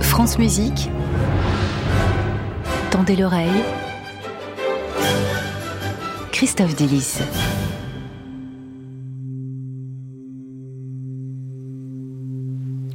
France Musique. Tendez l'oreille. Christophe Delis.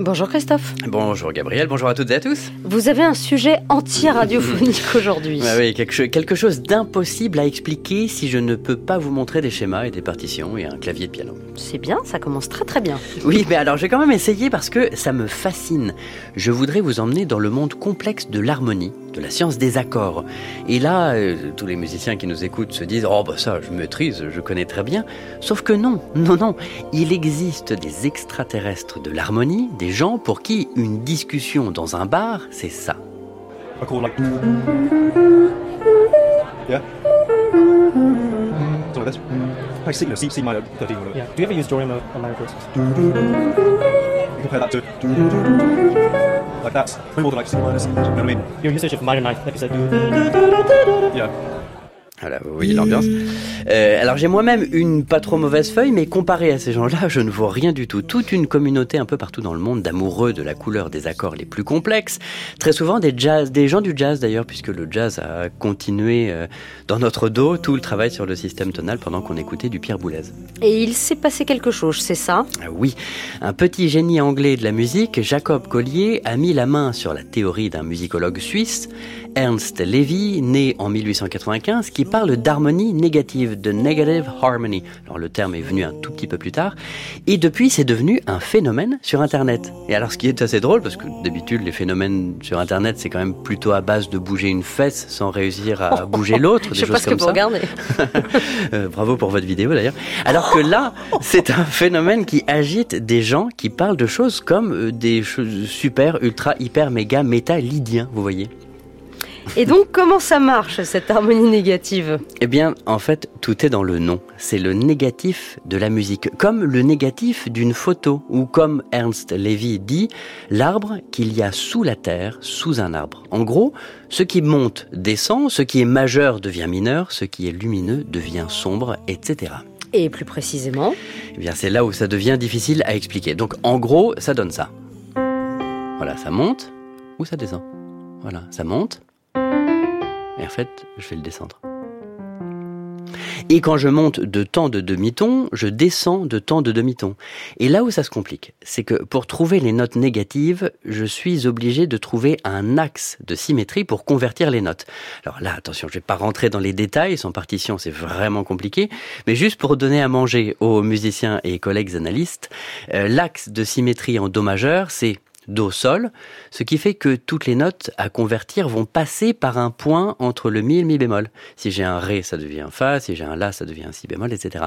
Bonjour Christophe. Bonjour Gabriel, bonjour à toutes et à tous. Vous avez un sujet entier radiophonique aujourd'hui. Ah oui, quelque, quelque chose d'impossible à expliquer si je ne peux pas vous montrer des schémas et des partitions et un clavier de piano. C'est bien, ça commence très très bien. Oui, mais alors j'ai quand même essayé parce que ça me fascine. Je voudrais vous emmener dans le monde complexe de l'harmonie, de la science des accords. Et là, euh, tous les musiciens qui nous écoutent se disent Oh, bah ça, je maîtrise, je connais très bien. Sauf que non, non, non. Il existe des extraterrestres de l'harmonie, des gens pour qui une discussion dans un bar, c'est ça. Like that's way more than like C minors. You know what I mean? Your usage of minor ninth, like you said. Yeah. Voilà, vous voyez l'ambiance. Euh, alors j'ai moi-même une pas trop mauvaise feuille, mais comparé à ces gens-là, je ne vois rien du tout. Toute une communauté un peu partout dans le monde d'amoureux de la couleur des accords les plus complexes. Très souvent des jazz, des gens du jazz d'ailleurs, puisque le jazz a continué euh, dans notre dos tout le travail sur le système tonal pendant qu'on écoutait du Pierre Boulez. Et il s'est passé quelque chose, c'est ça? Ah Oui, un petit génie anglais de la musique, Jacob Collier, a mis la main sur la théorie d'un musicologue suisse, Ernst Levy, né en 1895, qui parle d'harmonie négative, de negative harmony. Alors le terme est venu un tout petit peu plus tard, et depuis c'est devenu un phénomène sur Internet. Et alors ce qui est assez drôle, parce que d'habitude les phénomènes sur Internet c'est quand même plutôt à base de bouger une fesse sans réussir à bouger l'autre, des Je sais pas ce que vous regardez. Euh, bravo pour votre vidéo d'ailleurs. Alors que là, c'est un phénomène qui agite des gens qui parlent de choses comme euh, des choses super, ultra, hyper, méga, méta, lydiens, vous voyez. Et donc comment ça marche cette harmonie négative? Eh bien, en fait, tout est dans le nom. C'est le négatif de la musique, comme le négatif d'une photo, ou comme Ernst Levy dit, l'arbre qu'il y a sous la terre, sous un arbre. En gros, ce qui monte descend, ce qui est majeur devient mineur, ce qui est lumineux devient sombre, etc. Et plus précisément Eh bien, c'est là où ça devient difficile à expliquer. Donc, en gros, ça donne ça. Voilà, ça monte ou ça descend. Voilà, ça monte. Et en fait, je vais le descendre. Et quand je monte de temps de demi-ton, je descends de temps de demi-ton. Et là où ça se complique, c'est que pour trouver les notes négatives, je suis obligé de trouver un axe de symétrie pour convertir les notes. Alors là, attention, je vais pas rentrer dans les détails, sans partition, c'est vraiment compliqué, mais juste pour donner à manger aux musiciens et collègues analystes, euh, l'axe de symétrie en do majeur, c'est do sol, ce qui fait que toutes les notes à convertir vont passer par un point entre le mi et le mi bémol. Si j'ai un ré, ça devient un fa, si j'ai un la, ça devient un si bémol, etc.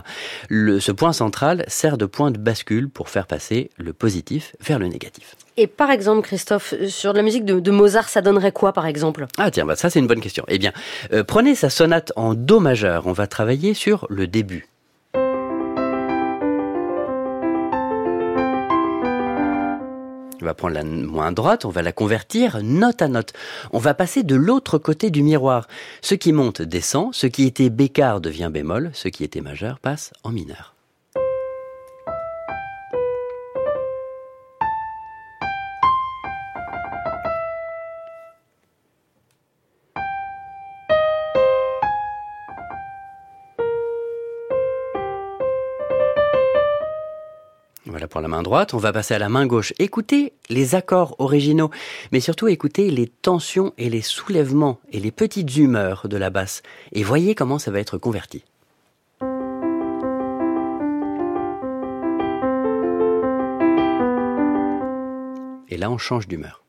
Le, ce point central sert de point de bascule pour faire passer le positif vers le négatif. Et par exemple, Christophe, sur la musique de, de Mozart, ça donnerait quoi par exemple? Ah tiens, bah ça c'est une bonne question. Eh bien, euh, prenez sa sonate en do majeur. On va travailler sur le début. On va prendre la main droite, on va la convertir note à note. On va passer de l'autre côté du miroir. Ce qui monte descend, ce qui était bécard devient bémol, ce qui était majeur passe en mineur. Voilà pour la main droite. On va passer à la main gauche. Écoutez les accords originaux, mais surtout écoutez les tensions et les soulèvements et les petites humeurs de la basse. Et voyez comment ça va être converti. Et là, on change d'humeur.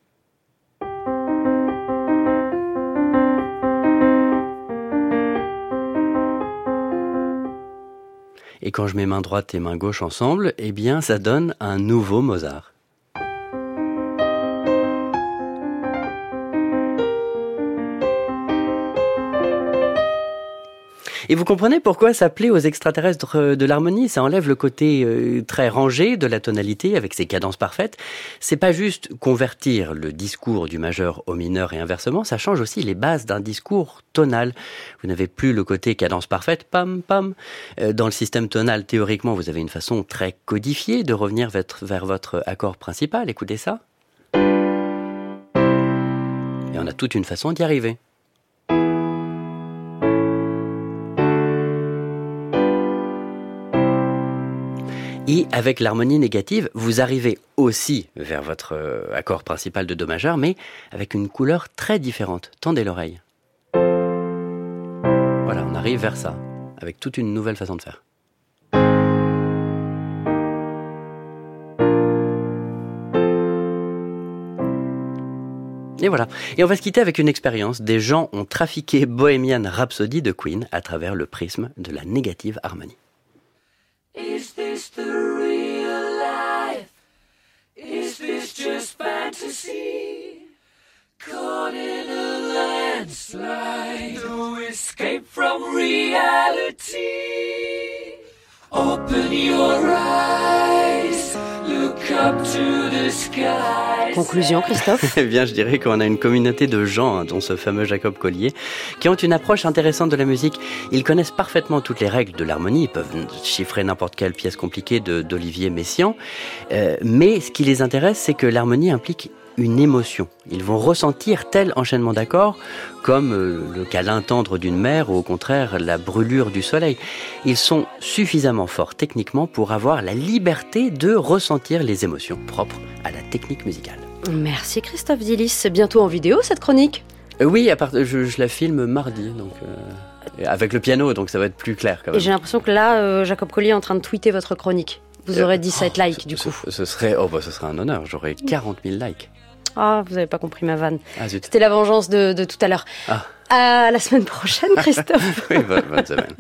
Et quand je mets main droite et main gauche ensemble, eh bien, ça donne un nouveau Mozart. Et vous comprenez pourquoi ça plaît aux extraterrestres de l'harmonie? Ça enlève le côté euh, très rangé de la tonalité avec ses cadences parfaites. C'est pas juste convertir le discours du majeur au mineur et inversement, ça change aussi les bases d'un discours tonal. Vous n'avez plus le côté cadence parfaite, pam pam. Euh, Dans le système tonal, théoriquement, vous avez une façon très codifiée de revenir vers votre accord principal. Écoutez ça. Et on a toute une façon d'y arriver. Et avec l'harmonie négative, vous arrivez aussi vers votre euh, accord principal de Do majeur, mais avec une couleur très différente. Tendez l'oreille. Voilà, on arrive vers ça, avec toute une nouvelle façon de faire. Et voilà. Et on va se quitter avec une expérience. Des gens ont trafiqué Bohemian Rhapsody de Queen à travers le prisme de la négative harmonie. Just fantasy? Caught in a landslide, no escape from reality. Open your eyes, Conclusion, Christophe Eh bien, je dirais qu'on a une communauté de gens, hein, dont ce fameux Jacob Collier, qui ont une approche intéressante de la musique. Ils connaissent parfaitement toutes les règles de l'harmonie, ils peuvent chiffrer n'importe quelle pièce compliquée de- d'Olivier Messiaen, Euh, mais ce qui les intéresse, c'est que l'harmonie implique une émotion. Ils vont ressentir tel enchaînement d'accords comme euh, le câlin tendre d'une mère ou au contraire la brûlure du soleil. Ils sont suffisamment forts techniquement pour avoir la liberté de ressentir les émotions propres à la technique musicale. Merci Christophe Dillis. C'est bientôt en vidéo cette chronique? Euh, oui, à part, je, je la filme mardi, donc euh, avec le piano, donc ça va être plus clair quand Et même. j'ai l'impression que là, euh, Jacob Collier est en train de tweeter votre chronique. Vous aurez Euh, 17 likes du Ce, coup. ce serait, oh bah, ce serait un honneur. J'aurais 40 000 likes. Ah, vous n'avez pas compris ma vanne. Ah. C'était la vengeance de, de tout à l'heure. Ah. À la semaine prochaine, Christophe. Oui, bonne, bonne semaine.